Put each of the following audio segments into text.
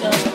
show.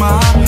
my